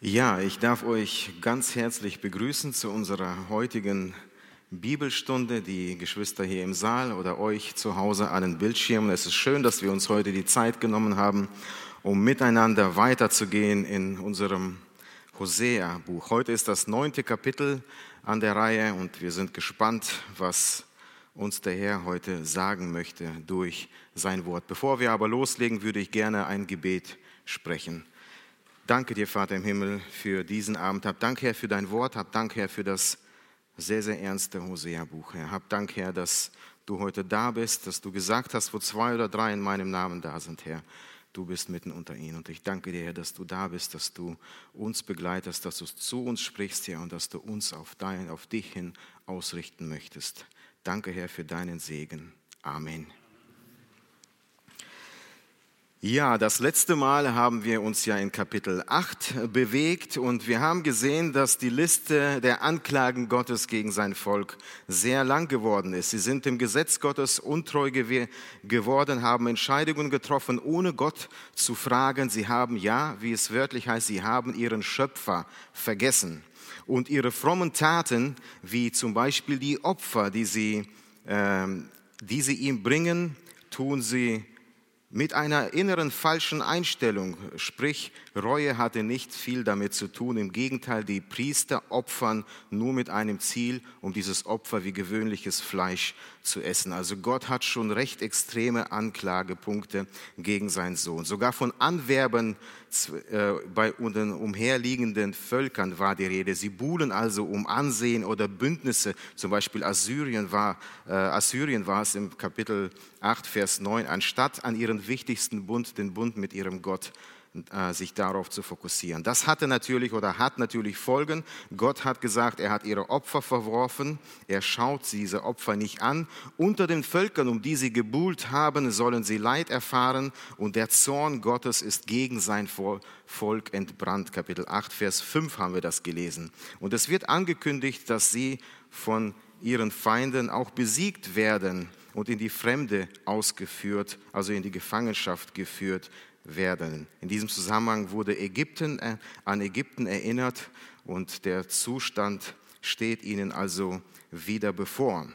Ja, ich darf euch ganz herzlich begrüßen zu unserer heutigen Bibelstunde, die Geschwister hier im Saal oder euch zu Hause an den Bildschirmen. Es ist schön, dass wir uns heute die Zeit genommen haben, um miteinander weiterzugehen in unserem Hosea-Buch. Heute ist das neunte Kapitel an der Reihe und wir sind gespannt, was uns der Herr heute sagen möchte durch sein Wort. Bevor wir aber loslegen, würde ich gerne ein Gebet sprechen. Danke dir, Vater im Himmel, für diesen Abend. Hab Dank, Herr, für dein Wort. Hab Dank, Herr, für das sehr, sehr ernste Hosea-Buch, Herr. Hab Dank, Herr, dass du heute da bist, dass du gesagt hast, wo zwei oder drei in meinem Namen da sind, Herr. Du bist mitten unter ihnen. Und ich danke dir, Herr, dass du da bist, dass du uns begleitest, dass du zu uns sprichst, Herr, und dass du uns auf, dein, auf dich hin ausrichten möchtest. Danke, Herr, für deinen Segen. Amen. Ja, das letzte Mal haben wir uns ja in Kapitel 8 bewegt und wir haben gesehen, dass die Liste der Anklagen Gottes gegen sein Volk sehr lang geworden ist. Sie sind dem Gesetz Gottes untreu geworden, haben Entscheidungen getroffen, ohne Gott zu fragen. Sie haben, ja, wie es wörtlich heißt, sie haben ihren Schöpfer vergessen. Und ihre frommen Taten, wie zum Beispiel die Opfer, die sie, äh, die sie ihm bringen, tun sie mit einer inneren falschen Einstellung, sprich Reue hatte nicht viel damit zu tun. Im Gegenteil, die Priester opfern nur mit einem Ziel, um dieses Opfer wie gewöhnliches Fleisch zu essen. Also Gott hat schon recht extreme Anklagepunkte gegen seinen Sohn. Sogar von Anwerben äh, bei den umherliegenden Völkern war die Rede. Sie buhlen also um Ansehen oder Bündnisse. Zum Beispiel Assyrien war, äh, Assyrien war es im Kapitel 8, Vers 9, anstatt an ihren wichtigsten Bund, den Bund mit ihrem Gott äh, sich darauf zu fokussieren. Das hatte natürlich oder hat natürlich Folgen. Gott hat gesagt, er hat ihre Opfer verworfen. Er schaut diese Opfer nicht an. Unter den Völkern, um die sie gebuhlt haben, sollen sie Leid erfahren und der Zorn Gottes ist gegen sein Volk entbrannt. Kapitel 8, Vers 5 haben wir das gelesen. Und es wird angekündigt, dass sie von ihren Feinden auch besiegt werden und in die Fremde ausgeführt, also in die Gefangenschaft geführt werden. In diesem Zusammenhang wurde Ägypten äh, an Ägypten erinnert und der Zustand steht ihnen also wieder bevor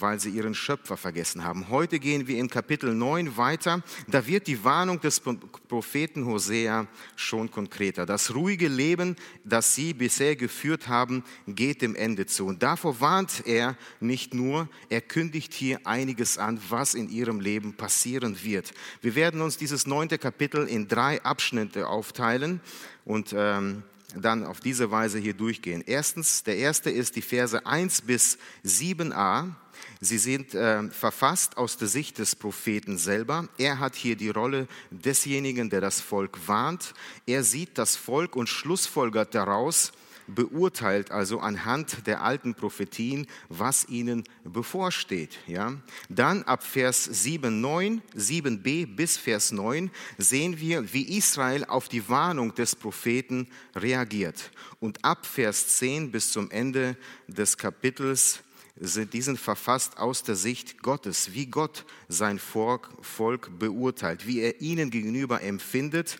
weil sie ihren Schöpfer vergessen haben. Heute gehen wir in Kapitel 9 weiter. Da wird die Warnung des Propheten Hosea schon konkreter. Das ruhige Leben, das sie bisher geführt haben, geht dem Ende zu. Und davor warnt er nicht nur, er kündigt hier einiges an, was in ihrem Leben passieren wird. Wir werden uns dieses neunte Kapitel in drei Abschnitte aufteilen und ähm, dann auf diese Weise hier durchgehen. Erstens, der erste ist die Verse 1 bis 7a. Sie sind äh, verfasst aus der Sicht des Propheten selber. Er hat hier die Rolle desjenigen, der das Volk warnt. Er sieht das Volk und schlussfolgert daraus, beurteilt also anhand der alten Prophetien, was ihnen bevorsteht. Ja? Dann ab Vers 7, 9, 7b bis Vers 9 sehen wir, wie Israel auf die Warnung des Propheten reagiert. Und ab Vers 10 bis zum Ende des Kapitels sind diesen verfasst aus der Sicht Gottes, wie Gott sein Volk beurteilt, wie er ihnen gegenüber empfindet.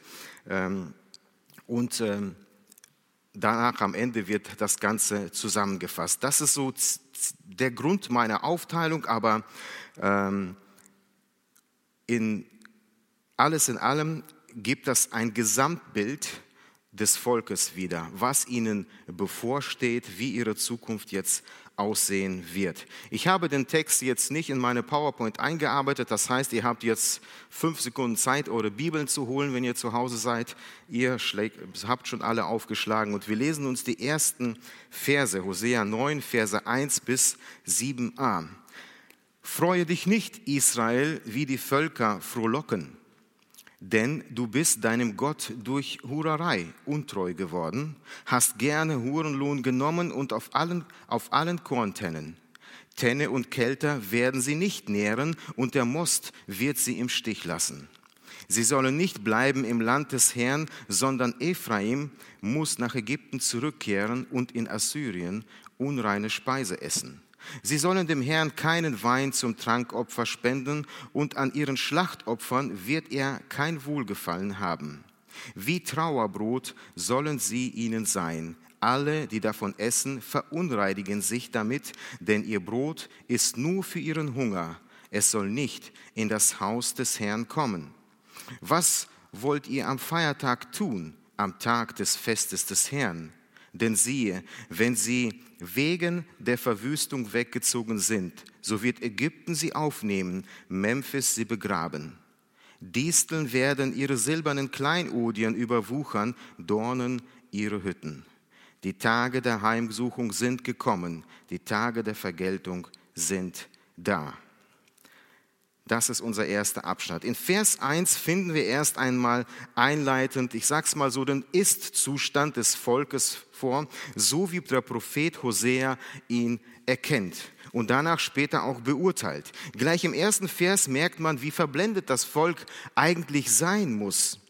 Ähm, und ähm, danach am Ende wird das Ganze zusammengefasst. Das ist so der Grund meiner Aufteilung, aber ähm, in alles in allem gibt das ein Gesamtbild des Volkes wieder, was ihnen bevorsteht, wie ihre Zukunft jetzt aussehen wird. Ich habe den Text jetzt nicht in meine PowerPoint eingearbeitet, das heißt, ihr habt jetzt fünf Sekunden Zeit, eure Bibeln zu holen, wenn ihr zu Hause seid. Ihr habt schon alle aufgeschlagen und wir lesen uns die ersten Verse, Hosea 9, Verse 1 bis 7a. Freue dich nicht, Israel, wie die Völker frohlocken denn du bist deinem Gott durch Hurerei untreu geworden, hast gerne Hurenlohn genommen und auf allen, auf allen Korntennen. Tenne und Kelter werden sie nicht nähren und der Most wird sie im Stich lassen. Sie sollen nicht bleiben im Land des Herrn, sondern Ephraim muss nach Ägypten zurückkehren und in Assyrien unreine Speise essen. Sie sollen dem Herrn keinen Wein zum Trankopfer spenden und an ihren Schlachtopfern wird er kein Wohlgefallen haben. Wie Trauerbrot sollen sie ihnen sein. Alle, die davon essen, verunreinigen sich damit, denn ihr Brot ist nur für ihren Hunger. Es soll nicht in das Haus des Herrn kommen. Was wollt ihr am Feiertag tun, am Tag des Festes des Herrn? Denn siehe, wenn sie wegen der Verwüstung weggezogen sind, so wird Ägypten sie aufnehmen, Memphis sie begraben. Disteln werden ihre silbernen Kleinodien überwuchern, Dornen ihre Hütten. Die Tage der Heimsuchung sind gekommen, die Tage der Vergeltung sind da. Das ist unser erster Abschnitt. In Vers 1 finden wir erst einmal einleitend, ich sag's mal so, den Ist-Zustand des Volkes vor, so wie der Prophet Hosea ihn erkennt und danach später auch beurteilt. Gleich im ersten Vers merkt man, wie verblendet das Volk eigentlich sein muss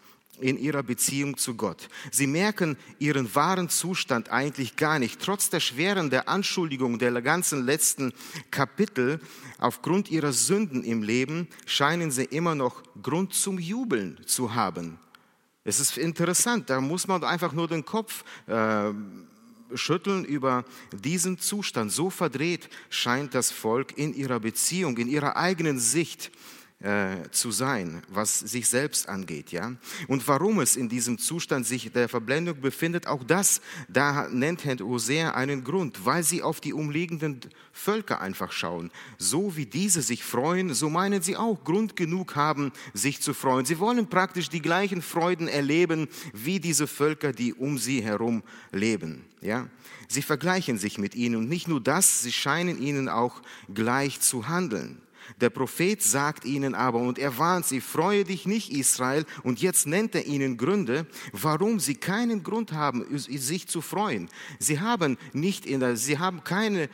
in ihrer Beziehung zu Gott. Sie merken ihren wahren Zustand eigentlich gar nicht. Trotz der schweren der Anschuldigung der ganzen letzten Kapitel aufgrund ihrer Sünden im Leben scheinen sie immer noch Grund zum Jubeln zu haben. Es ist interessant, da muss man einfach nur den Kopf äh, schütteln über diesen Zustand. So verdreht scheint das Volk in ihrer Beziehung, in ihrer eigenen Sicht äh, zu sein, was sich selbst angeht, ja. Und warum es in diesem Zustand sich der Verblendung befindet, auch das, da nennt Herr Hosea einen Grund, weil sie auf die umliegenden Völker einfach schauen. So wie diese sich freuen, so meinen sie auch Grund genug haben, sich zu freuen. Sie wollen praktisch die gleichen Freuden erleben wie diese Völker, die um sie herum leben, ja. Sie vergleichen sich mit ihnen und nicht nur das, sie scheinen ihnen auch gleich zu handeln. Der Prophet sagt ihnen aber, und er warnt sie, freue dich nicht, Israel. Und jetzt nennt er ihnen Gründe, warum sie keinen Grund haben, sich zu freuen. Sie haben nicht in der, sie haben keine,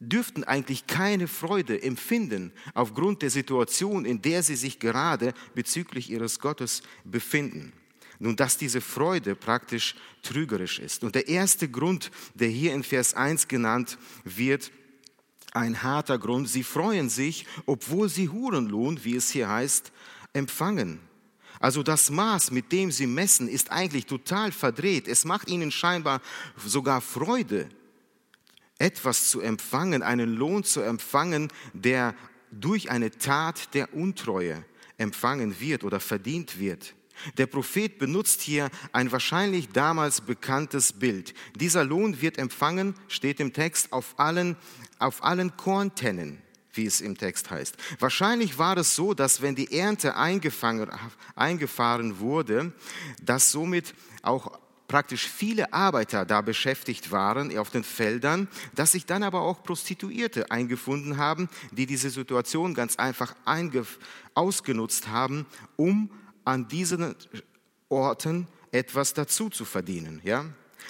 dürften eigentlich keine Freude empfinden aufgrund der Situation, in der sie sich gerade bezüglich ihres Gottes befinden. Nun, dass diese Freude praktisch trügerisch ist. Und der erste Grund, der hier in Vers 1 genannt wird, ein harter Grund. Sie freuen sich, obwohl sie Hurenlohn, wie es hier heißt, empfangen. Also das Maß, mit dem sie messen, ist eigentlich total verdreht. Es macht ihnen scheinbar sogar Freude, etwas zu empfangen, einen Lohn zu empfangen, der durch eine Tat der Untreue empfangen wird oder verdient wird. Der Prophet benutzt hier ein wahrscheinlich damals bekanntes Bild. Dieser Lohn wird empfangen, steht im Text, auf allen, auf allen Korntennen, wie es im Text heißt. Wahrscheinlich war es so, dass wenn die Ernte eingefahren wurde, dass somit auch praktisch viele Arbeiter da beschäftigt waren auf den Feldern, dass sich dann aber auch Prostituierte eingefunden haben, die diese Situation ganz einfach ausgenutzt haben, um an diesen Orten etwas dazu zu verdienen. Ja?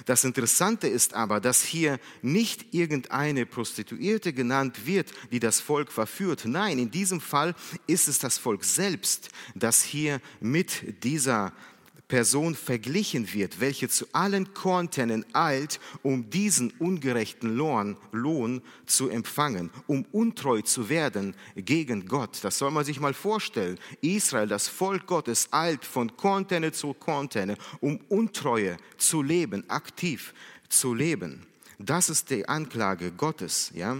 Das Interessante ist aber, dass hier nicht irgendeine Prostituierte genannt wird, die das Volk verführt. Nein, in diesem Fall ist es das Volk selbst, das hier mit dieser Person verglichen wird, welche zu allen Korntennen eilt, um diesen ungerechten Lohn, Lohn zu empfangen, um untreu zu werden gegen Gott. Das soll man sich mal vorstellen. Israel, das Volk Gottes, eilt von Korntenne zu Korntenne, um Untreue zu leben, aktiv zu leben. Das ist die Anklage Gottes, ja.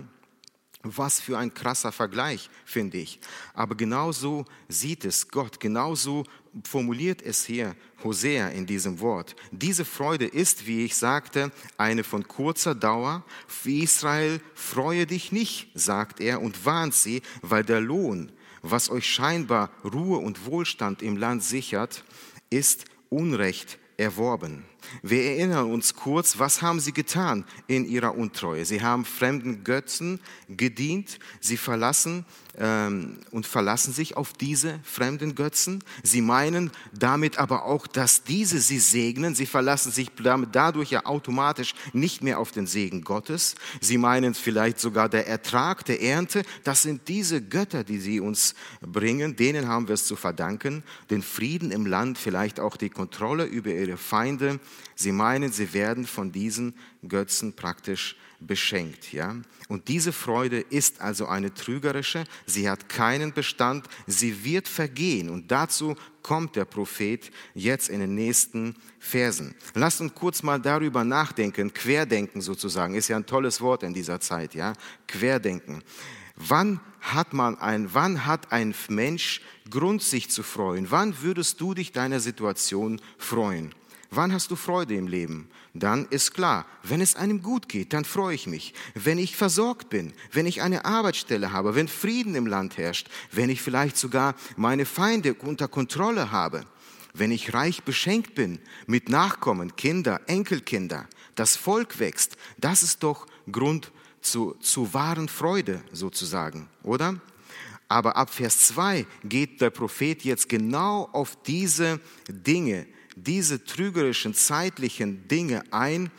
Was für ein krasser Vergleich, finde ich. Aber genauso sieht es Gott, genauso formuliert es hier Hosea in diesem Wort. Diese Freude ist, wie ich sagte, eine von kurzer Dauer. Für Israel freue dich nicht, sagt er und warnt sie, weil der Lohn, was euch scheinbar Ruhe und Wohlstand im Land sichert, ist Unrecht erworben. Wir erinnern uns kurz, was haben sie getan in ihrer Untreue? Sie haben fremden Götzen gedient, sie verlassen ähm, und verlassen sich auf diese fremden Götzen. Sie meinen damit aber auch, dass diese sie segnen. Sie verlassen sich damit dadurch ja automatisch nicht mehr auf den Segen Gottes. Sie meinen vielleicht sogar der Ertrag der Ernte. Das sind diese Götter, die sie uns bringen. Denen haben wir es zu verdanken. Den Frieden im Land, vielleicht auch die Kontrolle über ihre Feinde. Sie meinen, sie werden von diesen Götzen praktisch beschenkt, ja. Und diese Freude ist also eine trügerische, sie hat keinen Bestand, sie wird vergehen. Und dazu kommt der Prophet jetzt in den nächsten Versen. Lasst uns kurz mal darüber nachdenken, Querdenken sozusagen, ist ja ein tolles Wort in dieser Zeit, ja. Querdenken. Wann hat man ein, wann hat ein Mensch Grund, sich zu freuen? Wann würdest du dich deiner Situation freuen? Wann hast du Freude im Leben? Dann ist klar, wenn es einem gut geht, dann freue ich mich. Wenn ich versorgt bin, wenn ich eine Arbeitsstelle habe, wenn Frieden im Land herrscht, wenn ich vielleicht sogar meine Feinde unter Kontrolle habe, wenn ich reich beschenkt bin mit Nachkommen, Kinder, Enkelkinder, das Volk wächst, das ist doch Grund zu, zu wahren Freude sozusagen, oder? Aber ab Vers 2 geht der Prophet jetzt genau auf diese Dinge, diese trügerischen zeitlichen Dinge ein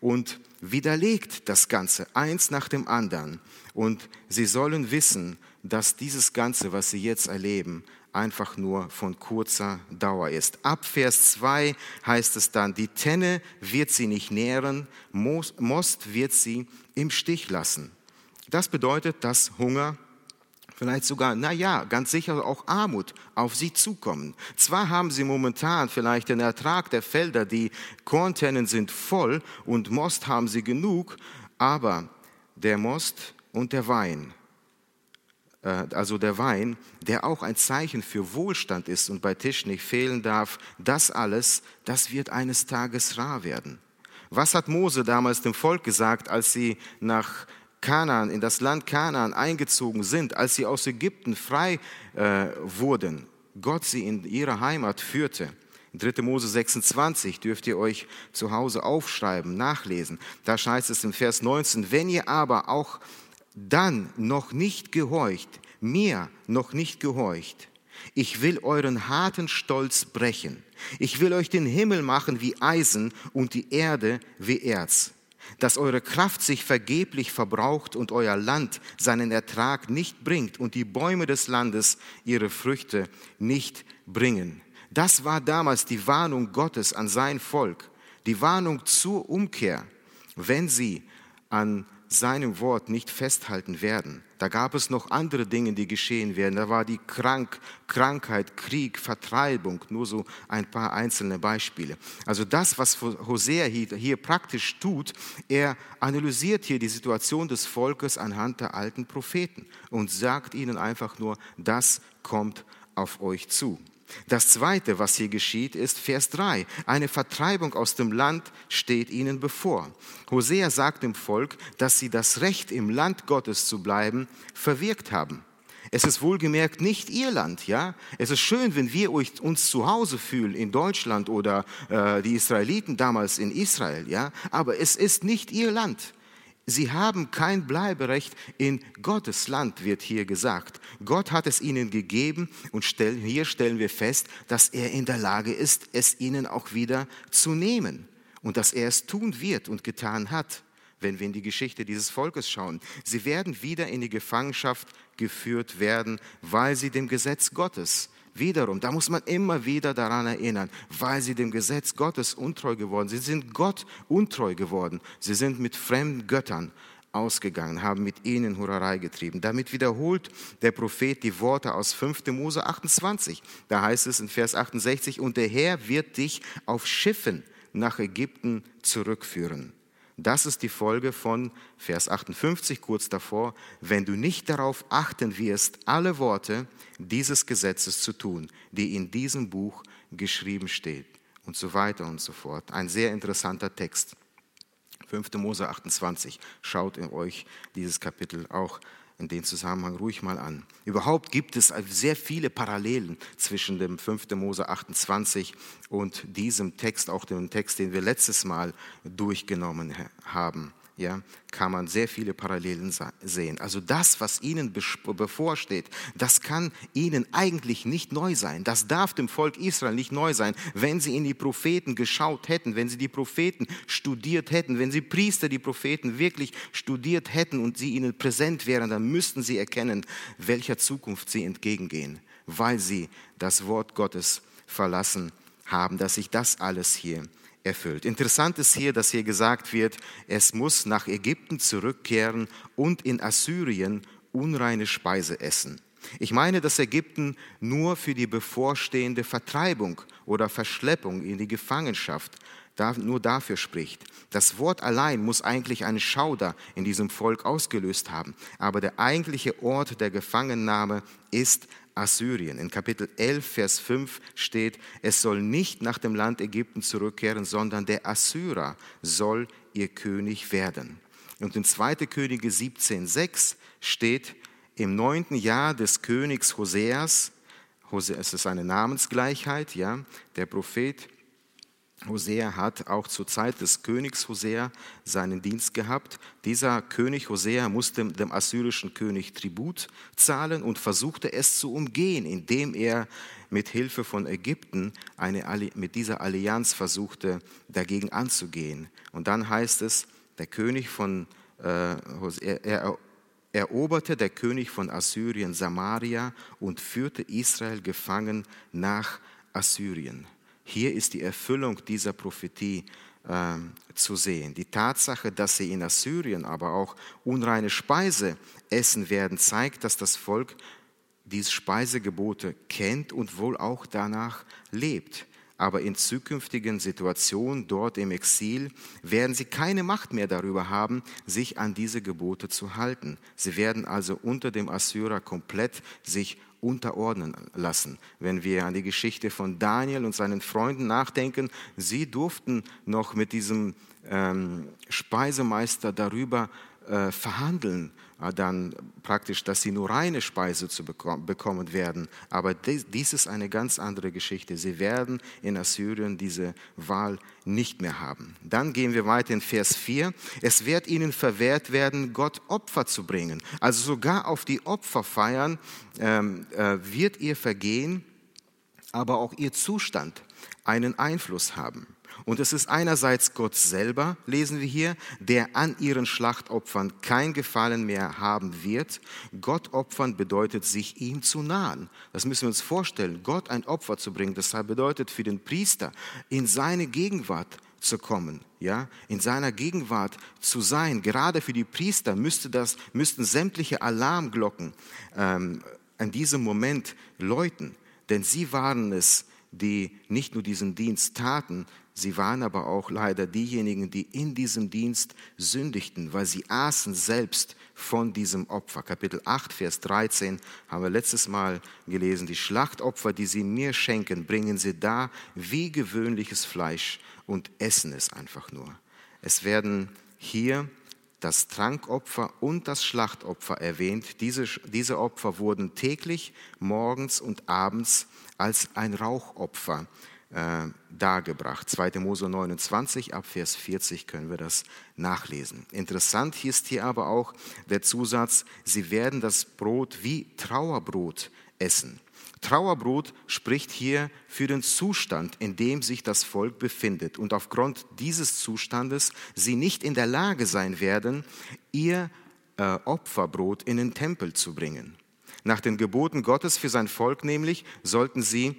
und widerlegt das Ganze eins nach dem anderen. Und sie sollen wissen, dass dieses Ganze, was sie jetzt erleben, einfach nur von kurzer Dauer ist. Ab Vers 2 heißt es dann, die Tenne wird sie nicht nähren, Most wird sie im Stich lassen. Das bedeutet, dass Hunger, vielleicht sogar, na ja, ganz sicher auch Armut auf sie zukommen. Zwar haben sie momentan vielleicht den Ertrag der Felder, die Korntennen sind voll und Most haben sie genug, aber der Most und der Wein äh, also der Wein, der auch ein Zeichen für Wohlstand ist und bei Tisch nicht fehlen darf, das alles, das wird eines Tages rar werden. Was hat Mose damals dem Volk gesagt, als sie nach Kanaan, in das Land Kanaan eingezogen sind, als sie aus Ägypten frei äh, wurden, Gott sie in ihre Heimat führte? 3. Mose 26 dürft ihr euch zu Hause aufschreiben, nachlesen. Da heißt es im Vers 19, wenn ihr aber auch dann noch nicht gehorcht, mir noch nicht gehorcht, ich will euren harten Stolz brechen. Ich will euch den Himmel machen wie Eisen und die Erde wie Erz, dass eure Kraft sich vergeblich verbraucht und euer Land seinen Ertrag nicht bringt und die Bäume des Landes ihre Früchte nicht bringen. Das war damals die Warnung Gottes an sein Volk, die Warnung zur Umkehr, wenn sie an seinem Wort nicht festhalten werden. Da gab es noch andere Dinge, die geschehen werden. Da war die Krank Krankheit, Krieg, Vertreibung, nur so ein paar einzelne Beispiele. Also das, was Hosea hier praktisch tut, er analysiert hier die Situation des Volkes anhand der alten Propheten und sagt ihnen einfach nur, das kommt auf euch zu. Das Zweite, was hier geschieht, ist Vers 3. Eine Vertreibung aus dem Land steht ihnen bevor. Hosea sagt dem Volk, dass sie das Recht, im Land Gottes zu bleiben, verwirkt haben. Es ist wohlgemerkt nicht ihr Land, ja. Es ist schön, wenn wir uns zu Hause fühlen in Deutschland oder äh, die Israeliten damals in Israel, ja. Aber es ist nicht ihr Land. Sie haben kein Bleiberecht in Gottes Land, wird hier gesagt. Gott hat es ihnen gegeben und hier stellen wir fest, dass er in der Lage ist, es ihnen auch wieder zu nehmen und dass er es tun wird und getan hat, wenn wir in die Geschichte dieses Volkes schauen. Sie werden wieder in die Gefangenschaft geführt werden, weil sie dem Gesetz Gottes Wiederum, da muss man immer wieder daran erinnern, weil sie dem Gesetz Gottes untreu geworden sind. Sie sind Gott untreu geworden. Sie sind mit fremden Göttern ausgegangen, haben mit ihnen Hurerei getrieben. Damit wiederholt der Prophet die Worte aus 5. Mose 28. Da heißt es in Vers 68, und der Herr wird dich auf Schiffen nach Ägypten zurückführen. Das ist die Folge von Vers 58 kurz davor, wenn du nicht darauf achten wirst, alle Worte dieses Gesetzes zu tun, die in diesem Buch geschrieben steht und so weiter und so fort. Ein sehr interessanter Text. 5. Mose 28. Schaut in euch dieses Kapitel auch in den Zusammenhang ruhig mal an. Überhaupt gibt es sehr viele Parallelen zwischen dem 5. Mose 28 und diesem Text, auch dem Text, den wir letztes Mal durchgenommen haben ja, kann man sehr viele Parallelen sehen. Also das, was ihnen bevorsteht, das kann ihnen eigentlich nicht neu sein. Das darf dem Volk Israel nicht neu sein. Wenn sie in die Propheten geschaut hätten, wenn sie die Propheten studiert hätten, wenn sie Priester die Propheten wirklich studiert hätten und sie ihnen präsent wären, dann müssten sie erkennen, welcher Zukunft sie entgegengehen, weil sie das Wort Gottes verlassen haben, dass sich das alles hier erfüllt. Interessant ist hier, dass hier gesagt wird, es muss nach Ägypten zurückkehren und in Assyrien unreine Speise essen. Ich meine, dass Ägypten nur für die bevorstehende Vertreibung oder Verschleppung in die Gefangenschaft nur dafür spricht. Das Wort allein muss eigentlich einen Schauder in diesem Volk ausgelöst haben. Aber der eigentliche Ort der Gefangennahme ist Assyrien. In Kapitel 11, Vers 5 steht, es soll nicht nach dem Land Ägypten zurückkehren, sondern der Assyrer soll ihr König werden. Und in 2. Könige 17, 6 steht, im neunten Jahr des Königs Hoseas, es ist eine Namensgleichheit, ja, der Prophet Hosea hat auch zur Zeit des Königs Hosea seinen Dienst gehabt. Dieser König Hosea musste dem assyrischen König Tribut zahlen und versuchte es zu umgehen, indem er mit Hilfe von Ägypten eine, mit dieser Allianz versuchte, dagegen anzugehen. Und dann heißt es, der König von äh, er eroberte der König von Assyrien Samaria und führte Israel gefangen nach Assyrien. Hier ist die Erfüllung dieser Prophetie äh, zu sehen. Die Tatsache, dass sie in Assyrien aber auch unreine Speise essen werden, zeigt, dass das Volk diese Speisegebote kennt und wohl auch danach lebt. Aber in zukünftigen Situationen dort im Exil werden sie keine Macht mehr darüber haben, sich an diese Gebote zu halten. Sie werden also unter dem Assyrer komplett sich unterordnen lassen. Wenn wir an die Geschichte von Daniel und seinen Freunden nachdenken, sie durften noch mit diesem ähm, Speisemeister darüber äh, verhandeln, dann praktisch, dass sie nur reine Speise zu bekommen werden. Aber dies ist eine ganz andere Geschichte. Sie werden in Assyrien diese Wahl nicht mehr haben. Dann gehen wir weiter in Vers 4. Es wird ihnen verwehrt werden, Gott Opfer zu bringen. Also sogar auf die Opferfeiern ähm, äh, wird ihr Vergehen, aber auch ihr Zustand einen Einfluss haben. Und es ist einerseits Gott selber, lesen wir hier, der an ihren Schlachtopfern kein Gefallen mehr haben wird. Gott opfern bedeutet, sich ihm zu nahen. Das müssen wir uns vorstellen. Gott ein Opfer zu bringen, das bedeutet für den Priester, in seine Gegenwart zu kommen, ja, in seiner Gegenwart zu sein. Gerade für die Priester müsste das, müssten sämtliche Alarmglocken ähm, an diesem Moment läuten, denn sie waren es, die nicht nur diesen Dienst taten, Sie waren aber auch leider diejenigen, die in diesem Dienst sündigten, weil sie aßen selbst von diesem Opfer. Kapitel 8, Vers 13 haben wir letztes Mal gelesen. Die Schlachtopfer, die sie mir schenken, bringen sie da wie gewöhnliches Fleisch und essen es einfach nur. Es werden hier das Trankopfer und das Schlachtopfer erwähnt. Diese, diese Opfer wurden täglich, morgens und abends als ein Rauchopfer äh, dargebracht. 2. Mose 29 ab Vers 40 können wir das nachlesen. Interessant ist hier aber auch der Zusatz, sie werden das Brot wie Trauerbrot essen. Trauerbrot spricht hier für den Zustand, in dem sich das Volk befindet und aufgrund dieses Zustandes sie nicht in der Lage sein werden, ihr äh, Opferbrot in den Tempel zu bringen. Nach den Geboten Gottes für sein Volk nämlich sollten sie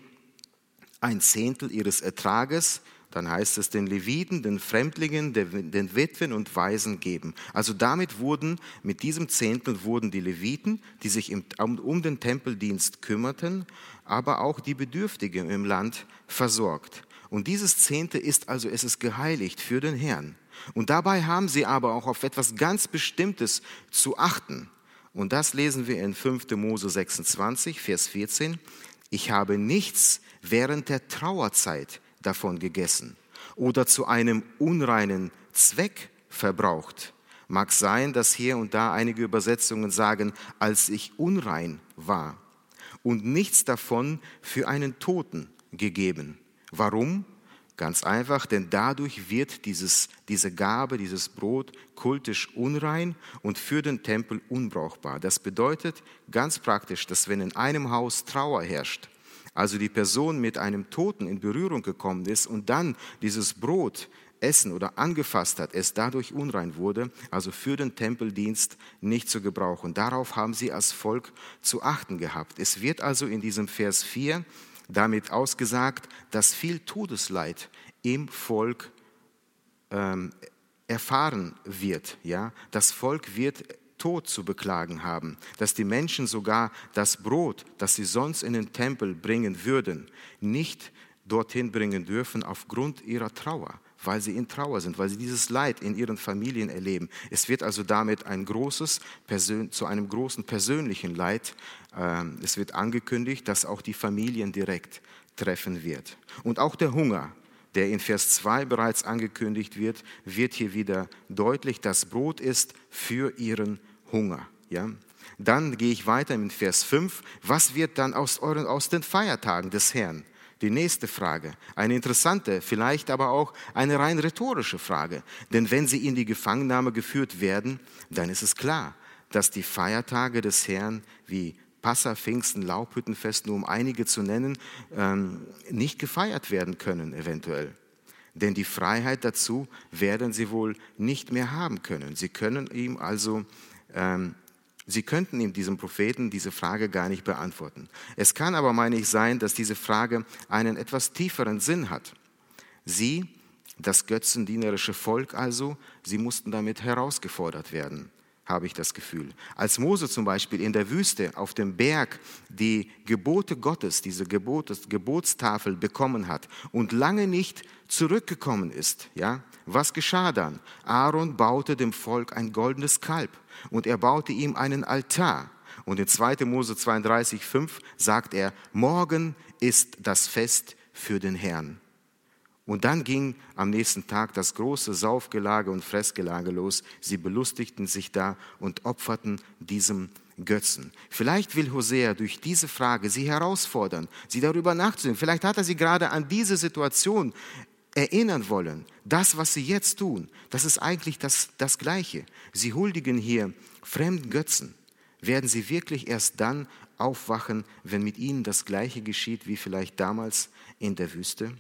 ein Zehntel ihres Ertrages, dann heißt es den Leviten, den Fremdlingen, den Witwen und Waisen geben. Also damit wurden, mit diesem Zehntel wurden die Leviten, die sich um den Tempeldienst kümmerten, aber auch die Bedürftigen im Land versorgt. Und dieses Zehnte ist also, es ist geheiligt für den Herrn. Und dabei haben sie aber auch auf etwas ganz Bestimmtes zu achten. Und das lesen wir in 5. Mose 26, Vers 14. Ich habe nichts während der Trauerzeit davon gegessen oder zu einem unreinen Zweck verbraucht. Mag sein, dass hier und da einige Übersetzungen sagen, als ich unrein war und nichts davon für einen Toten gegeben. Warum? Ganz einfach, denn dadurch wird dieses, diese Gabe, dieses Brot kultisch unrein und für den Tempel unbrauchbar. Das bedeutet ganz praktisch, dass wenn in einem Haus Trauer herrscht, also die Person mit einem Toten in Berührung gekommen ist und dann dieses Brot essen oder angefasst hat, es dadurch unrein wurde, also für den Tempeldienst nicht zu gebrauchen. Darauf haben sie als Volk zu achten gehabt. Es wird also in diesem Vers 4 damit ausgesagt, dass viel Todesleid im Volk ähm, erfahren wird. Ja? Das Volk wird Tod zu beklagen haben, dass die Menschen sogar das Brot, das sie sonst in den Tempel bringen würden, nicht dorthin bringen dürfen aufgrund ihrer Trauer, weil sie in Trauer sind, weil sie dieses Leid in ihren Familien erleben. Es wird also damit ein großes, zu einem großen persönlichen Leid. Ähm, es wird angekündigt, dass auch die Familien direkt treffen wird. Und auch der Hunger, der in Vers 2 bereits angekündigt wird, wird hier wieder deutlich, das Brot ist für ihren Hunger. Ja? Dann gehe ich weiter in Vers 5. Was wird dann aus, euren, aus den Feiertagen des Herrn? Die nächste Frage, eine interessante, vielleicht aber auch eine rein rhetorische Frage. Denn wenn sie in die Gefangennahme geführt werden, dann ist es klar, dass die Feiertage des Herrn wie Passa, Pfingsten, Laubhüttenfest, nur um einige zu nennen, ähm, nicht gefeiert werden können, eventuell. Denn die Freiheit dazu werden sie wohl nicht mehr haben können. Sie können ihm also Sie könnten ihm, diesem Propheten, diese Frage gar nicht beantworten. Es kann aber, meine ich, sein, dass diese Frage einen etwas tieferen Sinn hat. Sie, das götzendienerische Volk also, sie mussten damit herausgefordert werden, habe ich das Gefühl. Als Mose zum Beispiel in der Wüste auf dem Berg die Gebote Gottes, diese Gebotes, Gebotstafel bekommen hat und lange nicht zurückgekommen ist, ja, was geschah dann? Aaron baute dem Volk ein goldenes Kalb und er baute ihm einen Altar. Und in 2. Mose 32, 5 sagt er, morgen ist das Fest für den Herrn. Und dann ging am nächsten Tag das große Saufgelage und Fressgelage los. Sie belustigten sich da und opferten diesem Götzen. Vielleicht will Hosea durch diese Frage sie herausfordern, sie darüber nachzudenken. Vielleicht hat er sie gerade an diese Situation erinnern wollen, das, was sie jetzt tun, das ist eigentlich das, das Gleiche. Sie huldigen hier fremden Götzen. Werden sie wirklich erst dann aufwachen, wenn mit ihnen das Gleiche geschieht wie vielleicht damals in der Wüste?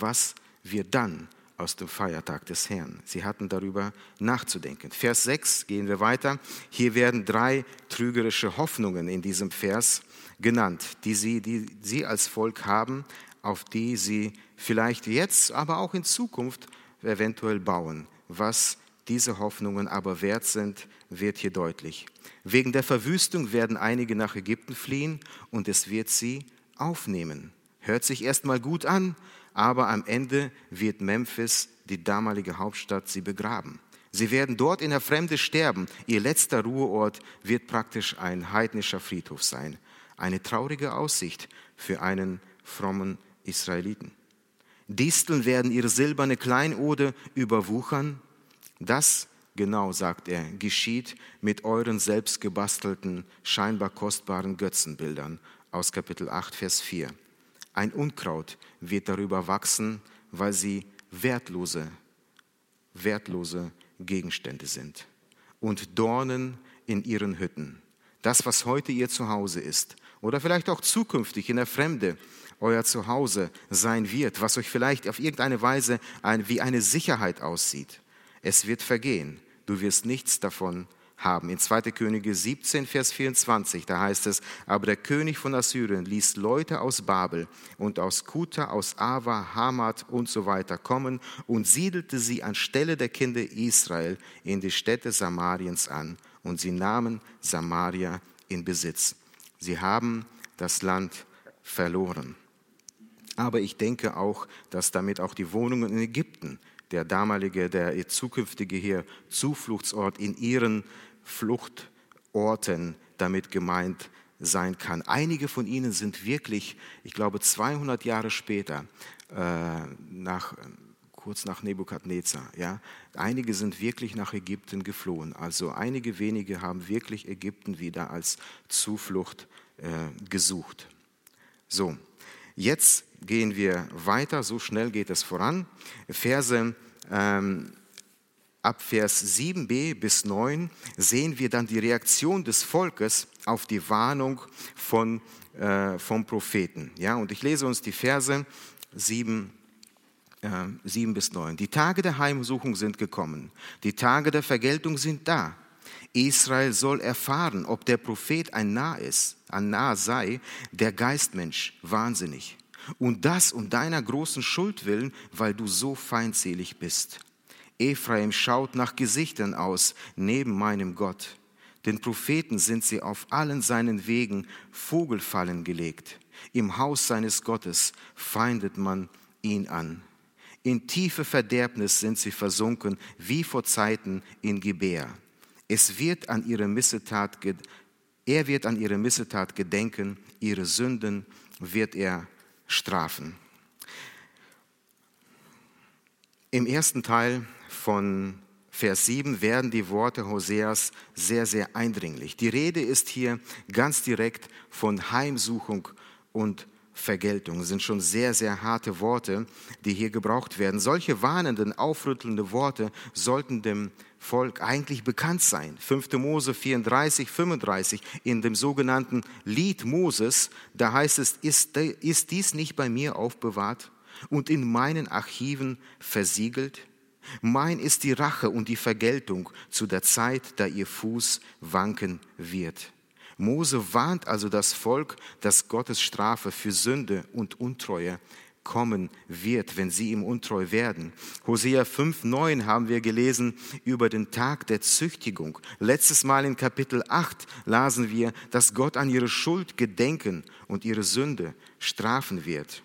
Was wird dann aus dem Feiertag des Herrn? Sie hatten darüber nachzudenken. Vers 6 gehen wir weiter. Hier werden drei trügerische Hoffnungen in diesem Vers genannt, die sie, die sie als Volk haben, auf die sie vielleicht jetzt, aber auch in Zukunft eventuell bauen. Was diese Hoffnungen aber wert sind, wird hier deutlich. Wegen der Verwüstung werden einige nach Ägypten fliehen und es wird sie aufnehmen. Hört sich erstmal gut an, aber am Ende wird Memphis, die damalige Hauptstadt, sie begraben. Sie werden dort in der Fremde sterben. Ihr letzter Ruheort wird praktisch ein heidnischer Friedhof sein. Eine traurige Aussicht für einen frommen Israeliten. Disteln werden ihre silberne Kleinode überwuchern. Das, genau sagt er, geschieht mit euren selbstgebastelten, scheinbar kostbaren Götzenbildern aus Kapitel 8, Vers 4. Ein Unkraut wird darüber wachsen, weil sie wertlose, wertlose Gegenstände sind. Und Dornen in ihren Hütten. Das, was heute ihr Zuhause ist, oder vielleicht auch zukünftig in der Fremde, euer Zuhause sein wird, was euch vielleicht auf irgendeine Weise ein, wie eine Sicherheit aussieht. Es wird vergehen. Du wirst nichts davon haben. In 2. Könige 17, Vers 24, da heißt es, aber der König von Assyrien ließ Leute aus Babel und aus Kuta, aus Ava, Hamad und so weiter kommen und siedelte sie anstelle der Kinder Israel in die Städte Samariens an und sie nahmen Samaria in Besitz. Sie haben das Land verloren. Aber ich denke auch, dass damit auch die Wohnungen in Ägypten, der damalige, der zukünftige hier Zufluchtsort in ihren Fluchtorten damit gemeint sein kann. Einige von ihnen sind wirklich, ich glaube, 200 Jahre später, äh, nach, kurz nach Nebukadnezar, ja, einige sind wirklich nach Ägypten geflohen. Also einige wenige haben wirklich Ägypten wieder als Zuflucht äh, gesucht. So, jetzt gehen wir weiter, so schnell geht es voran. Verse ähm, ab Vers 7b bis 9 sehen wir dann die Reaktion des Volkes auf die Warnung von, äh, vom Propheten. Ja, und ich lese uns die Verse 7, äh, 7 bis 9. Die Tage der Heimsuchung sind gekommen, die Tage der Vergeltung sind da. Israel soll erfahren, ob der Prophet ein Narr ist, ein Narr sei, der Geistmensch, wahnsinnig. Und das um deiner großen Schuld willen, weil du so feindselig bist. Ephraim schaut nach Gesichtern aus neben meinem Gott. Den Propheten sind sie auf allen seinen Wegen Vogelfallen gelegt. Im Haus seines Gottes feindet man ihn an. In tiefe Verderbnis sind sie versunken, wie vor Zeiten in Gebär. Es wird an ihre Missetat, er wird an ihre Missetat gedenken, ihre Sünden wird er strafen. Im ersten Teil von Vers 7 werden die Worte Hoseas sehr, sehr eindringlich. Die Rede ist hier ganz direkt von Heimsuchung und Vergeltung. Das sind schon sehr, sehr harte Worte, die hier gebraucht werden. Solche warnenden, aufrüttelnde Worte sollten dem Volk eigentlich bekannt sein. 5. Mose 34, 35 in dem sogenannten Lied Moses, da heißt es, ist, ist dies nicht bei mir aufbewahrt und in meinen Archiven versiegelt? Mein ist die Rache und die Vergeltung zu der Zeit, da ihr Fuß wanken wird. Mose warnt also das Volk, dass Gottes Strafe für Sünde und Untreue kommen wird, wenn sie ihm untreu werden. Hosea 5,9 haben wir gelesen über den Tag der Züchtigung. Letztes Mal in Kapitel 8 lasen wir, dass Gott an ihre Schuld gedenken und ihre Sünde strafen wird.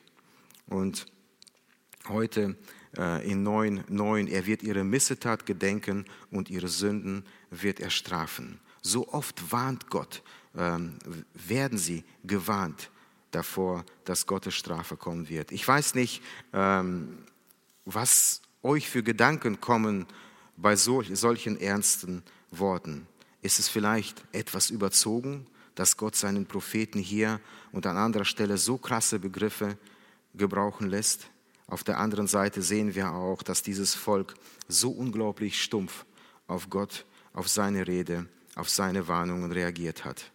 Und heute äh, in 9,9, er wird ihre Missetat gedenken und ihre Sünden wird er strafen. So oft warnt Gott, ähm, werden sie gewarnt davor, dass Gottes Strafe kommen wird. Ich weiß nicht, ähm, was euch für Gedanken kommen bei solchen ernsten Worten. Ist es vielleicht etwas überzogen, dass Gott seinen Propheten hier und an anderer Stelle so krasse Begriffe gebrauchen lässt? Auf der anderen Seite sehen wir auch, dass dieses Volk so unglaublich stumpf auf Gott, auf seine Rede, auf seine Warnungen reagiert hat.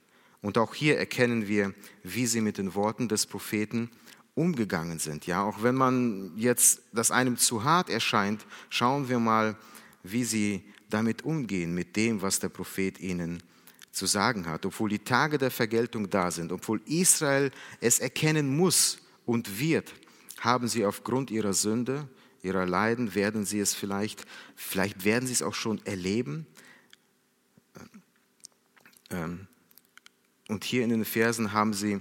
Und auch hier erkennen wir, wie sie mit den Worten des Propheten umgegangen sind. Ja, auch wenn man jetzt das einem zu hart erscheint, schauen wir mal, wie sie damit umgehen, mit dem, was der Prophet ihnen zu sagen hat. Obwohl die Tage der Vergeltung da sind, obwohl Israel es erkennen muss und wird, haben sie aufgrund ihrer Sünde, ihrer Leiden, werden sie es vielleicht, vielleicht werden sie es auch schon erleben. Ähm, und hier in den Versen haben sie,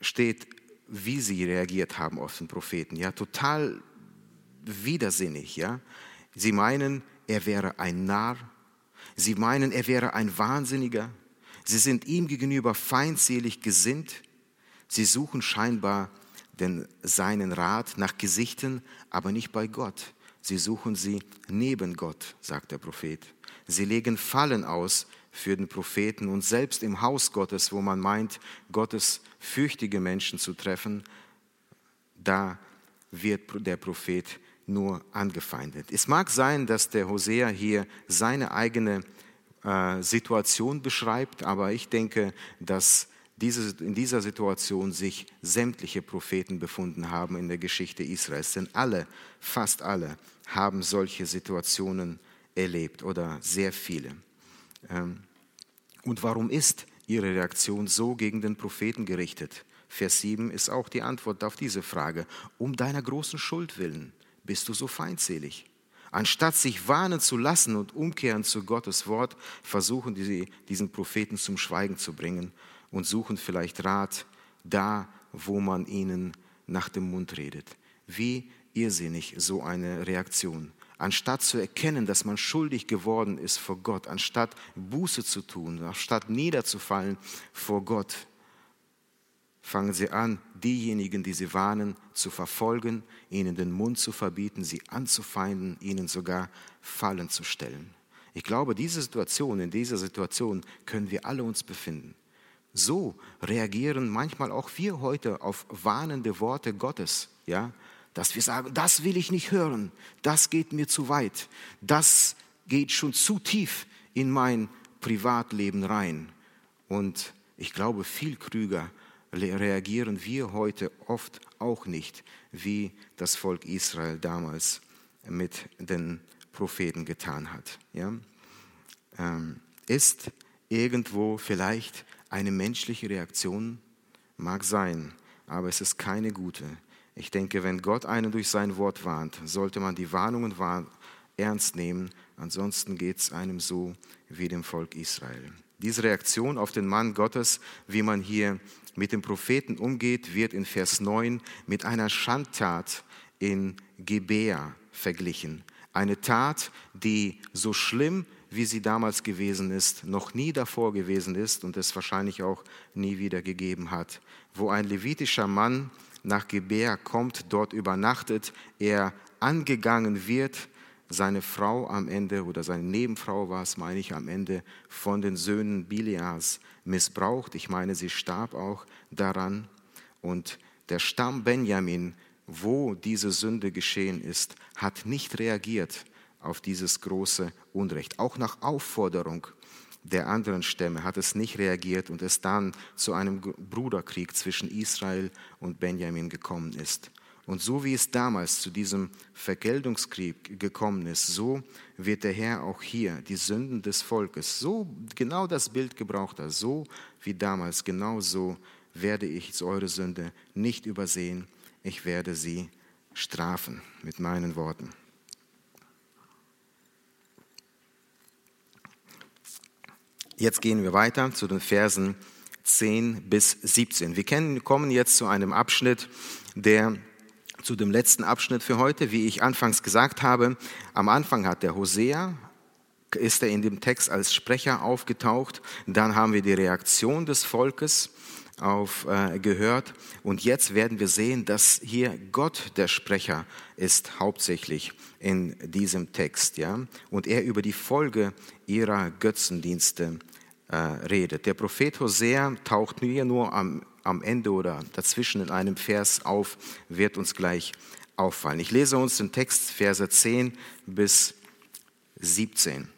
steht, wie sie reagiert haben auf den Propheten. Ja, total widersinnig. Ja, sie meinen, er wäre ein Narr. Sie meinen, er wäre ein Wahnsinniger. Sie sind ihm gegenüber feindselig gesinnt. Sie suchen scheinbar den, seinen Rat nach Gesichten, aber nicht bei Gott. Sie suchen sie neben Gott, sagt der Prophet. Sie legen Fallen aus für den Propheten und selbst im Haus Gottes, wo man meint, Gottes fürchtige Menschen zu treffen, da wird der Prophet nur angefeindet. Es mag sein, dass der Hosea hier seine eigene äh, Situation beschreibt, aber ich denke, dass diese, in dieser Situation sich sämtliche Propheten befunden haben in der Geschichte Israels. Denn alle, fast alle, haben solche Situationen erlebt oder sehr viele. Ähm, und warum ist ihre Reaktion so gegen den Propheten gerichtet? Vers 7 ist auch die Antwort auf diese Frage. Um deiner großen Schuld willen bist du so feindselig. Anstatt sich warnen zu lassen und umkehren zu Gottes Wort, versuchen sie, diesen Propheten zum Schweigen zu bringen und suchen vielleicht Rat da, wo man ihnen nach dem Mund redet. Wie irrsinnig so eine Reaktion. Anstatt zu erkennen, dass man schuldig geworden ist vor Gott, anstatt Buße zu tun, anstatt niederzufallen vor Gott, fangen sie an, diejenigen, die sie warnen, zu verfolgen, ihnen den Mund zu verbieten, sie anzufeinden, ihnen sogar Fallen zu stellen. Ich glaube, diese Situation, in dieser Situation können wir alle uns befinden. So reagieren manchmal auch wir heute auf warnende Worte Gottes, ja, dass wir sagen, das will ich nicht hören, das geht mir zu weit, das geht schon zu tief in mein Privatleben rein. Und ich glaube, viel klüger reagieren wir heute oft auch nicht, wie das Volk Israel damals mit den Propheten getan hat. Ja? Ähm, ist irgendwo vielleicht eine menschliche Reaktion mag sein, aber es ist keine gute. Ich denke, wenn Gott einen durch sein Wort warnt, sollte man die Warnungen ernst nehmen. Ansonsten geht es einem so wie dem Volk Israel. Diese Reaktion auf den Mann Gottes, wie man hier mit dem Propheten umgeht, wird in Vers 9 mit einer Schandtat in Gebea verglichen. Eine Tat, die so schlimm, wie sie damals gewesen ist, noch nie davor gewesen ist und es wahrscheinlich auch nie wieder gegeben hat, wo ein levitischer Mann nach Gebär kommt, dort übernachtet, er angegangen wird, seine Frau am Ende oder seine Nebenfrau war es, meine ich, am Ende von den Söhnen Bileas missbraucht. Ich meine, sie starb auch daran. Und der Stamm Benjamin, wo diese Sünde geschehen ist, hat nicht reagiert auf dieses große Unrecht. Auch nach Aufforderung der anderen Stämme hat es nicht reagiert und es dann zu einem Bruderkrieg zwischen Israel und Benjamin gekommen ist. Und so wie es damals zu diesem Vergeltungskrieg gekommen ist, so wird der Herr auch hier die Sünden des Volkes, so genau das Bild gebraucht hat, so wie damals, genau so werde ich eure Sünde nicht übersehen, ich werde sie strafen mit meinen Worten. Jetzt gehen wir weiter zu den Versen 10 bis 17. Wir kommen jetzt zu einem Abschnitt, der zu dem letzten Abschnitt für heute, wie ich anfangs gesagt habe. Am Anfang hat der Hosea, ist er in dem Text als Sprecher aufgetaucht. Dann haben wir die Reaktion des Volkes auf, äh, gehört. Und jetzt werden wir sehen, dass hier Gott der Sprecher ist, hauptsächlich in diesem Text. Ja? Und er über die Folge ihrer Götzendienste äh, redet. Der Prophet Hosea taucht hier nur am, am Ende oder dazwischen in einem Vers auf, wird uns gleich auffallen. Ich lese uns den Text, Verse 10 bis 17.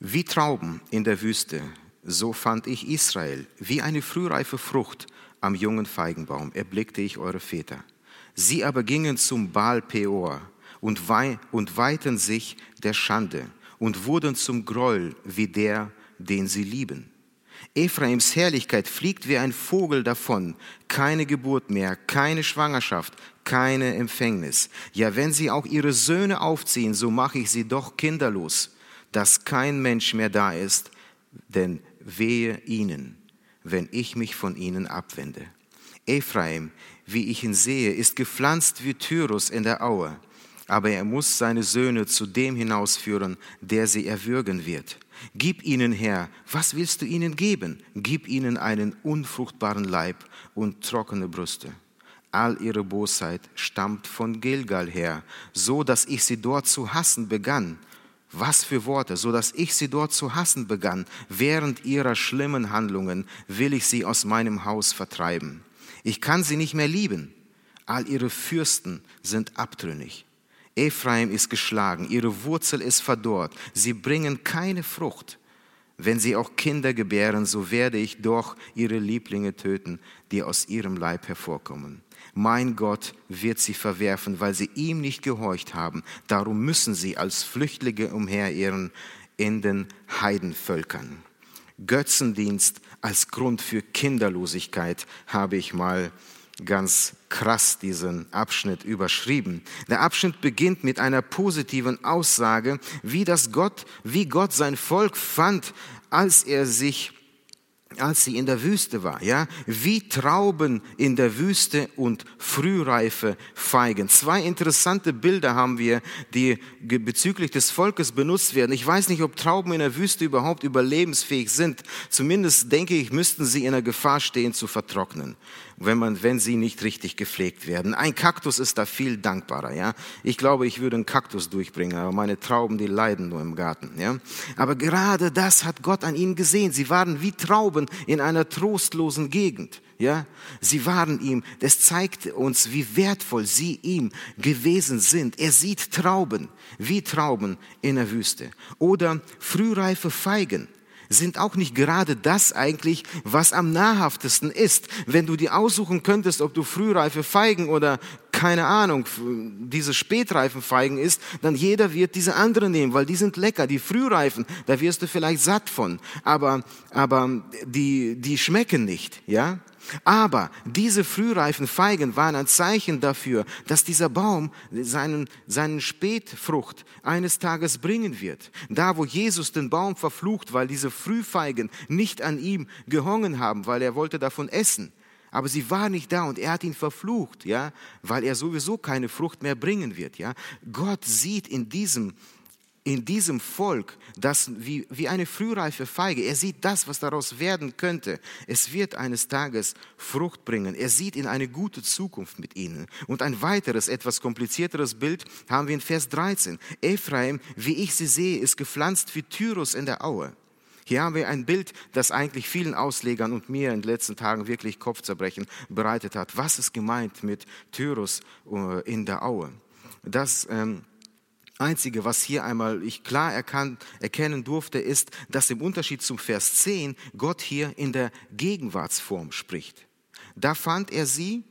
Wie Trauben in der Wüste so fand ich Israel wie eine frühreife Frucht am jungen Feigenbaum, erblickte ich eure Väter. Sie aber gingen zum Baal Peor und, wei und weihten sich der Schande und wurden zum Groll wie der, den sie lieben. Ephraims Herrlichkeit fliegt wie ein Vogel davon, keine Geburt mehr, keine Schwangerschaft, keine Empfängnis. Ja, wenn sie auch ihre Söhne aufziehen, so mache ich sie doch kinderlos, dass kein Mensch mehr da ist, denn wehe ihnen, wenn ich mich von ihnen abwende. Ephraim, wie ich ihn sehe, ist gepflanzt wie Tyrus in der Aue, aber er muss seine Söhne zu dem hinausführen, der sie erwürgen wird. Gib ihnen her, was willst du ihnen geben? Gib ihnen einen unfruchtbaren Leib und trockene Brüste. All ihre Bosheit stammt von Gilgal her, so dass ich sie dort zu hassen begann was für Worte, so dass ich sie dort zu hassen begann. Während ihrer schlimmen Handlungen will ich sie aus meinem Haus vertreiben. Ich kann sie nicht mehr lieben. All ihre Fürsten sind abtrünnig. Ephraim ist geschlagen, ihre Wurzel ist verdorrt. Sie bringen keine Frucht. Wenn sie auch Kinder gebären, so werde ich doch ihre Lieblinge töten, die aus ihrem Leib hervorkommen. Mein Gott wird sie verwerfen, weil sie ihm nicht gehorcht haben. Darum müssen sie als Flüchtlinge umherirren in den Heidenvölkern. Götzendienst als Grund für Kinderlosigkeit habe ich mal ganz krass diesen Abschnitt überschrieben. Der Abschnitt beginnt mit einer positiven Aussage, wie das Gott, wie Gott sein Volk fand, als er sich als sie in der Wüste war, ja, wie Trauben in der Wüste und frühreife Feigen. Zwei interessante Bilder haben wir, die bezüglich des Volkes benutzt werden. Ich weiß nicht, ob Trauben in der Wüste überhaupt überlebensfähig sind. Zumindest denke ich, müssten sie in der Gefahr stehen zu vertrocknen wenn, man, wenn sie nicht richtig gepflegt werden. Ein Kaktus ist da viel dankbarer. Ja? Ich glaube, ich würde einen Kaktus durchbringen, aber meine Trauben, die leiden nur im Garten. Ja? Aber gerade das hat Gott an ihnen gesehen. Sie waren wie Trauben in einer trostlosen Gegend. Ja, sie waren ihm, das zeigt uns, wie wertvoll sie ihm gewesen sind. Er sieht Trauben, wie Trauben in der Wüste. Oder frühreife Feigen sind auch nicht gerade das eigentlich, was am nahrhaftesten ist. Wenn du dir aussuchen könntest, ob du frühreife Feigen oder keine Ahnung, diese spätreifen Feigen isst, dann jeder wird diese anderen nehmen, weil die sind lecker. Die frühreifen, da wirst du vielleicht satt von, aber, aber die, die schmecken nicht, ja? Aber diese frühreifen Feigen waren ein Zeichen dafür, dass dieser Baum seinen, seinen Spätfrucht eines Tages bringen wird. Da, wo Jesus den Baum verflucht, weil diese Frühfeigen nicht an ihm gehongen haben, weil er wollte davon essen. Aber sie war nicht da und er hat ihn verflucht, ja, weil er sowieso keine Frucht mehr bringen wird, ja. Gott sieht in diesem in diesem Volk das wie, wie eine frühreife Feige. Er sieht das, was daraus werden könnte. Es wird eines Tages Frucht bringen. Er sieht in eine gute Zukunft mit ihnen. Und ein weiteres, etwas komplizierteres Bild haben wir in Vers 13. Ephraim, wie ich sie sehe, ist gepflanzt wie Tyrus in der Aue. Hier haben wir ein Bild, das eigentlich vielen Auslegern und mir in den letzten Tagen wirklich Kopfzerbrechen bereitet hat. Was ist gemeint mit Tyrus äh, in der Aue? Das ähm, Einzige, was hier einmal ich klar erkan erkennen durfte, ist, dass im Unterschied zum Vers 10 Gott hier in der Gegenwartsform spricht. Da fand er sie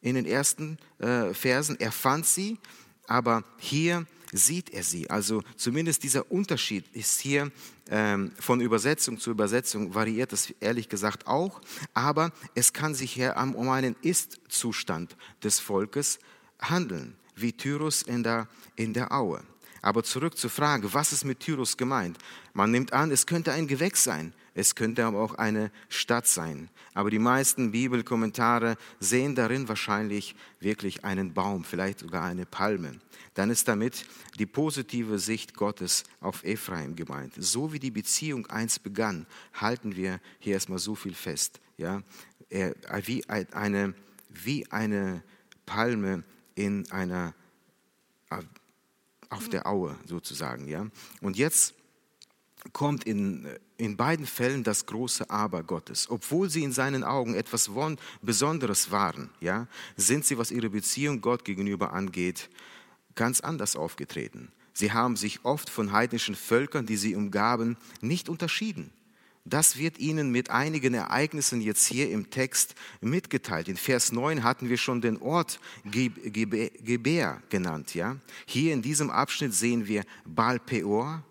in den ersten äh, Versen, er fand sie, aber hier sieht er sie. Also zumindest dieser Unterschied ist hier ähm, von Übersetzung zu Übersetzung variiert es ehrlich gesagt auch, aber es kann sich hier um einen Ist-Zustand des Volkes handeln wie Tyrus in der, in der Aue. Aber zurück zur Frage, was ist mit Tyrus gemeint? Man nimmt an, es könnte ein Gewächs sein, es könnte aber auch eine Stadt sein. Aber die meisten Bibelkommentare sehen darin wahrscheinlich wirklich einen Baum, vielleicht sogar eine Palme. Dann ist damit die positive Sicht Gottes auf Ephraim gemeint. So wie die Beziehung einst begann, halten wir hier erstmal so viel fest. Ja? Wie eine, wie eine Palme in einer, auf der Aue sozusagen. Ja? Und jetzt kommt in, in beiden Fällen das große Aber Gottes. Obwohl sie in seinen Augen etwas Besonderes waren, ja, sind sie, was ihre Beziehung Gott gegenüber angeht, ganz anders aufgetreten. Sie haben sich oft von heidnischen Völkern, die sie umgaben, nicht unterschieden. Das wird Ihnen mit einigen Ereignissen jetzt hier im Text mitgeteilt. In Vers 9 hatten wir schon den Ort Geber genannt. Ja? Hier in diesem Abschnitt sehen wir Baal Peor,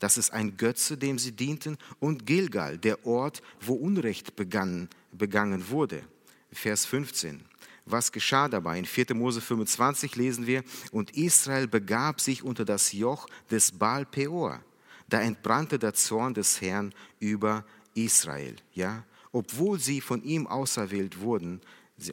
das ist ein Götze, dem sie dienten, und Gilgal, der Ort, wo Unrecht begann, begangen wurde. Vers 15. Was geschah dabei? In 4. Mose 25 lesen wir, und Israel begab sich unter das Joch des Baal Peor da entbrannte der Zorn des Herrn über Israel. Ja? Obwohl sie von ihm auserwählt wurden,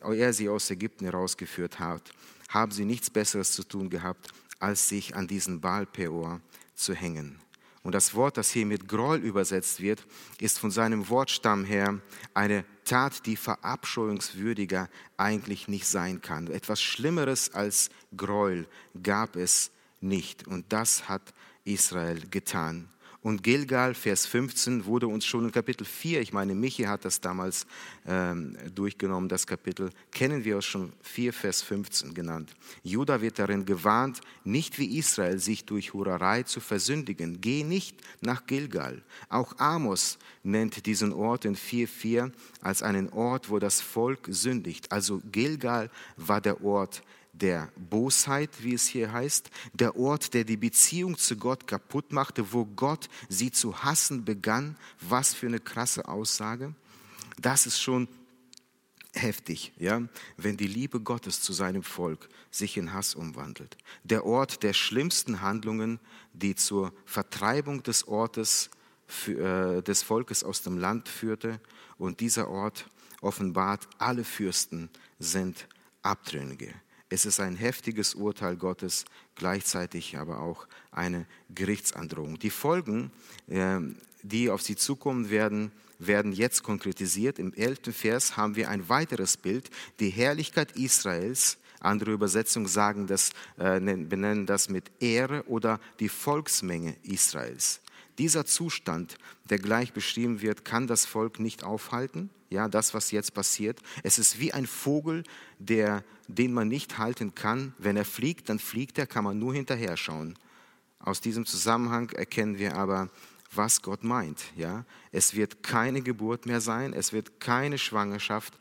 er sie aus Ägypten herausgeführt hat, haben sie nichts Besseres zu tun gehabt, als sich an diesen Baal Peor zu hängen. Und das Wort, das hier mit Groll übersetzt wird, ist von seinem Wortstamm her eine Tat, die verabscheuungswürdiger eigentlich nicht sein kann. Etwas Schlimmeres als Gräuel gab es nicht. Und das hat Israel getan. Und Gilgal, Vers 15, wurde uns schon in Kapitel 4, ich meine, Michi hat das damals ähm, durchgenommen, das Kapitel, kennen wir auch schon 4, Vers 15 genannt. Juda wird darin gewarnt, nicht wie Israel sich durch Hurerei zu versündigen. Geh nicht nach Gilgal. Auch Amos nennt diesen Ort in 4,4 als einen Ort, wo das Volk sündigt. Also Gilgal war der Ort der Bosheit, wie es hier heißt, der Ort, der die Beziehung zu Gott kaputt machte, wo Gott sie zu hassen begann. Was für eine krasse Aussage. Das ist schon heftig, ja, wenn die Liebe Gottes zu seinem Volk sich in Hass umwandelt. Der Ort der schlimmsten Handlungen, die zur Vertreibung des Ortes für, äh, des Volkes aus dem Land führte. Und dieser Ort offenbart, alle Fürsten sind Abtrünnige. Es ist ein heftiges Urteil Gottes, gleichzeitig aber auch eine Gerichtsandrohung. Die Folgen, ähm, die auf sie zukommen werden, werden jetzt konkretisiert. Im elften Vers haben wir ein weiteres Bild, die Herrlichkeit Israels. Andere Übersetzungen sagen das, äh, benennen das mit Ehre oder die Volksmenge Israels. Dieser Zustand, der gleich beschrieben wird, kann das Volk nicht aufhalten. Ja, das, was jetzt passiert. Es ist wie ein Vogel, der, den man nicht halten kann. Wenn er fliegt, dann fliegt er, kann man nur hinterher schauen. Aus diesem Zusammenhang erkennen wir aber, was Gott meint. Ja, es wird keine Geburt mehr sein, es wird keine Schwangerschaft,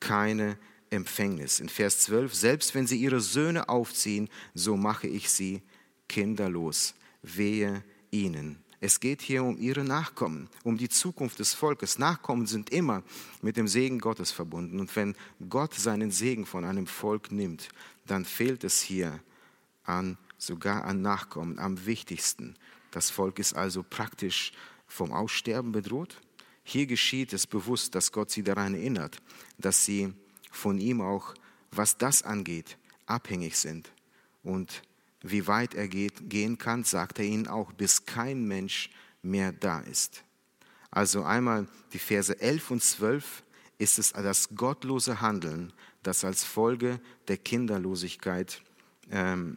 keine Empfängnis. In Vers 12, selbst wenn sie ihre Söhne aufziehen, so mache ich sie kinderlos. Wehe ihnen. Es geht hier um ihre Nachkommen, um die Zukunft des Volkes. Nachkommen sind immer mit dem Segen Gottes verbunden. Und wenn Gott seinen Segen von einem Volk nimmt, dann fehlt es hier an, sogar an Nachkommen, am wichtigsten. Das Volk ist also praktisch vom Aussterben bedroht. Hier geschieht es bewusst, dass Gott sie daran erinnert, dass sie von ihm auch, was das angeht, abhängig sind. Und wie weit er geht, gehen kann, sagt er ihnen auch, bis kein Mensch mehr da ist. Also einmal die Verse 11 und 12 ist es das gottlose Handeln, das als Folge der Kinderlosigkeit, ähm,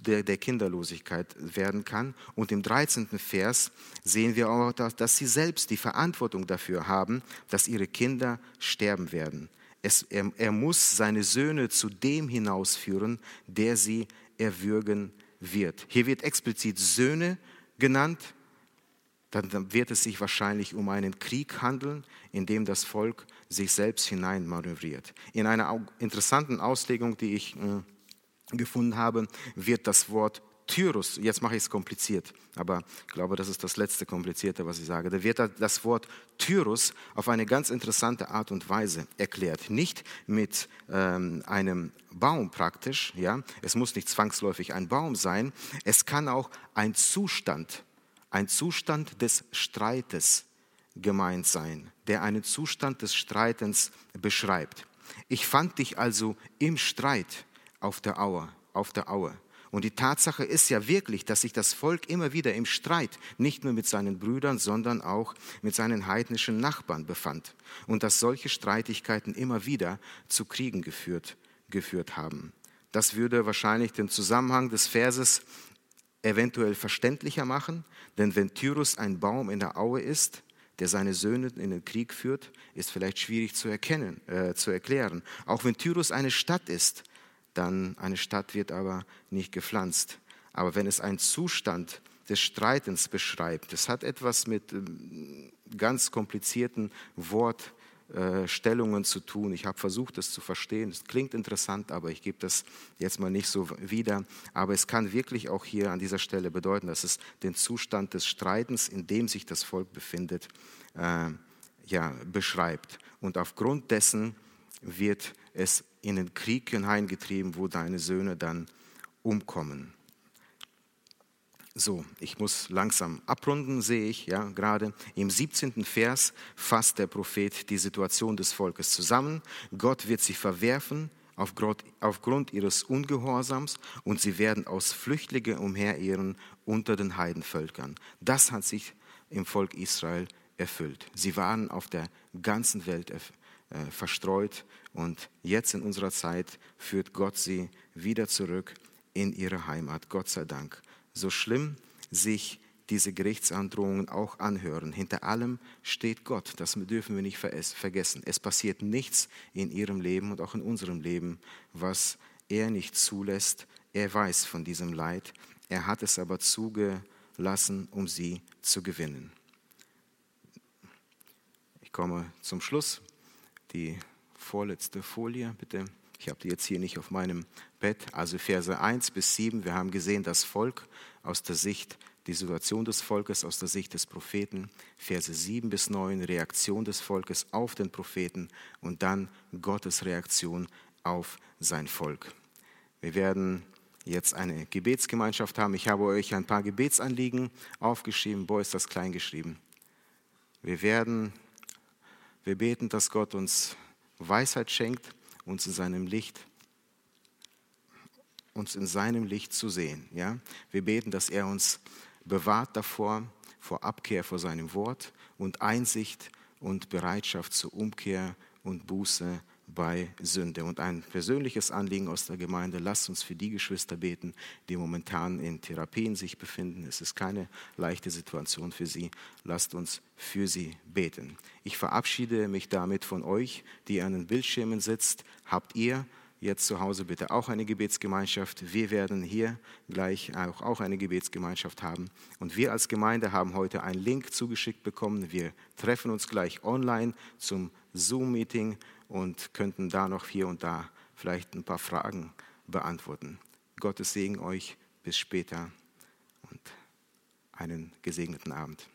der, der Kinderlosigkeit werden kann. Und im 13. Vers sehen wir auch, dass, dass sie selbst die Verantwortung dafür haben, dass ihre Kinder sterben werden. Es, er, er muss seine Söhne zu dem hinausführen, der sie erwürgen wird. Hier wird explizit Söhne genannt, dann wird es sich wahrscheinlich um einen Krieg handeln, in dem das Volk sich selbst hineinmanövriert. In einer interessanten Auslegung, die ich äh, gefunden habe, wird das Wort Tyrus, jetzt mache ich es kompliziert, aber ich glaube, das ist das letzte Komplizierte, was ich sage. Da wird das Wort Tyrus auf eine ganz interessante Art und Weise erklärt. Nicht mit ähm, einem Baum praktisch, ja. Es muss nicht zwangsläufig ein Baum sein. Es kann auch ein Zustand, ein Zustand des Streites gemeint sein, der einen Zustand des Streitens beschreibt. Ich fand dich also im Streit auf der Aue, auf der Aue. Und die Tatsache ist ja wirklich, dass sich das Volk immer wieder im Streit nicht nur mit seinen Brüdern, sondern auch mit seinen heidnischen Nachbarn befand. Und dass solche Streitigkeiten immer wieder zu Kriegen geführt, geführt haben. Das würde wahrscheinlich den Zusammenhang des Verses eventuell verständlicher machen, denn wenn Tyrus ein Baum in der Aue ist, der seine Söhne in den Krieg führt, ist vielleicht schwierig zu erkennen, äh, zu erklären. Auch wenn Tyrus eine Stadt ist, dann eine Stadt wird aber nicht gepflanzt. Aber wenn es einen Zustand des Streitens beschreibt, das hat etwas mit ähm, ganz komplizierten Wortstellungen zu tun. Ich habe versucht, das zu verstehen. Es klingt interessant, aber ich gebe das jetzt mal nicht so wieder. Aber es kann wirklich auch hier an dieser Stelle bedeuten, dass es den Zustand des Streitens, in dem sich das Volk befindet, äh, ja, beschreibt. Und aufgrund dessen wird es in den Krieg hineingetrieben, wo deine Söhne dann umkommen. So, ich muss langsam abrunden, sehe ich, ja, gerade. Im 17. Vers fasst der Prophet die Situation des Volkes zusammen. Gott wird sie verwerfen aufgrund, ihres Ungehorsams und sie werden aus Flüchtlinge umherirren unter den Heidenvölkern. Das hat sich im Volk Israel erfüllt. Sie waren auf der ganzen Welt erfüllt äh, verstreut. Und jetzt in unserer Zeit führt Gott sie wieder zurück in ihre Heimat. Gott sei Dank. So schlimm sich diese Gerichtsandrohungen auch anhören. Hinter allem steht Gott. Das dürfen wir nicht vergessen. Es passiert nichts in ihrem Leben und auch in unserem Leben, was er nicht zulässt. Er weiß von diesem Leid. Er hat es aber zugelassen, um sie zu gewinnen. Ich komme zum Schluss die vorletzte Folie, bitte. Ich habe die jetzt hier nicht auf meinem Bett. Also Verse 1 bis 7. Wir haben gesehen, das Volk aus der Sicht, die Situation des Volkes aus der Sicht des Propheten. Verse 7 bis 9, Reaktion des Volkes auf den Propheten und dann Gottes Reaktion auf sein Volk. Wir werden jetzt eine Gebetsgemeinschaft haben. Ich habe euch ein paar Gebetsanliegen aufgeschrieben. Wo ist das klein geschrieben? Wir werden wir beten, dass Gott uns Weisheit schenkt, uns in seinem Licht, uns in seinem Licht zu sehen. Ja? Wir beten, dass er uns bewahrt davor, vor Abkehr vor seinem Wort und Einsicht und Bereitschaft zur Umkehr und Buße bei Sünde. Und ein persönliches Anliegen aus der Gemeinde, lasst uns für die Geschwister beten, die momentan in Therapien sich befinden. Es ist keine leichte Situation für sie. Lasst uns für sie beten. Ich verabschiede mich damit von euch, die an den Bildschirmen sitzt. Habt ihr jetzt zu Hause bitte auch eine Gebetsgemeinschaft. Wir werden hier gleich auch, auch eine Gebetsgemeinschaft haben. Und wir als Gemeinde haben heute einen Link zugeschickt bekommen. Wir treffen uns gleich online zum Zoom-Meeting und könnten da noch hier und da vielleicht ein paar Fragen beantworten. Gottes Segen euch. Bis später und einen gesegneten Abend.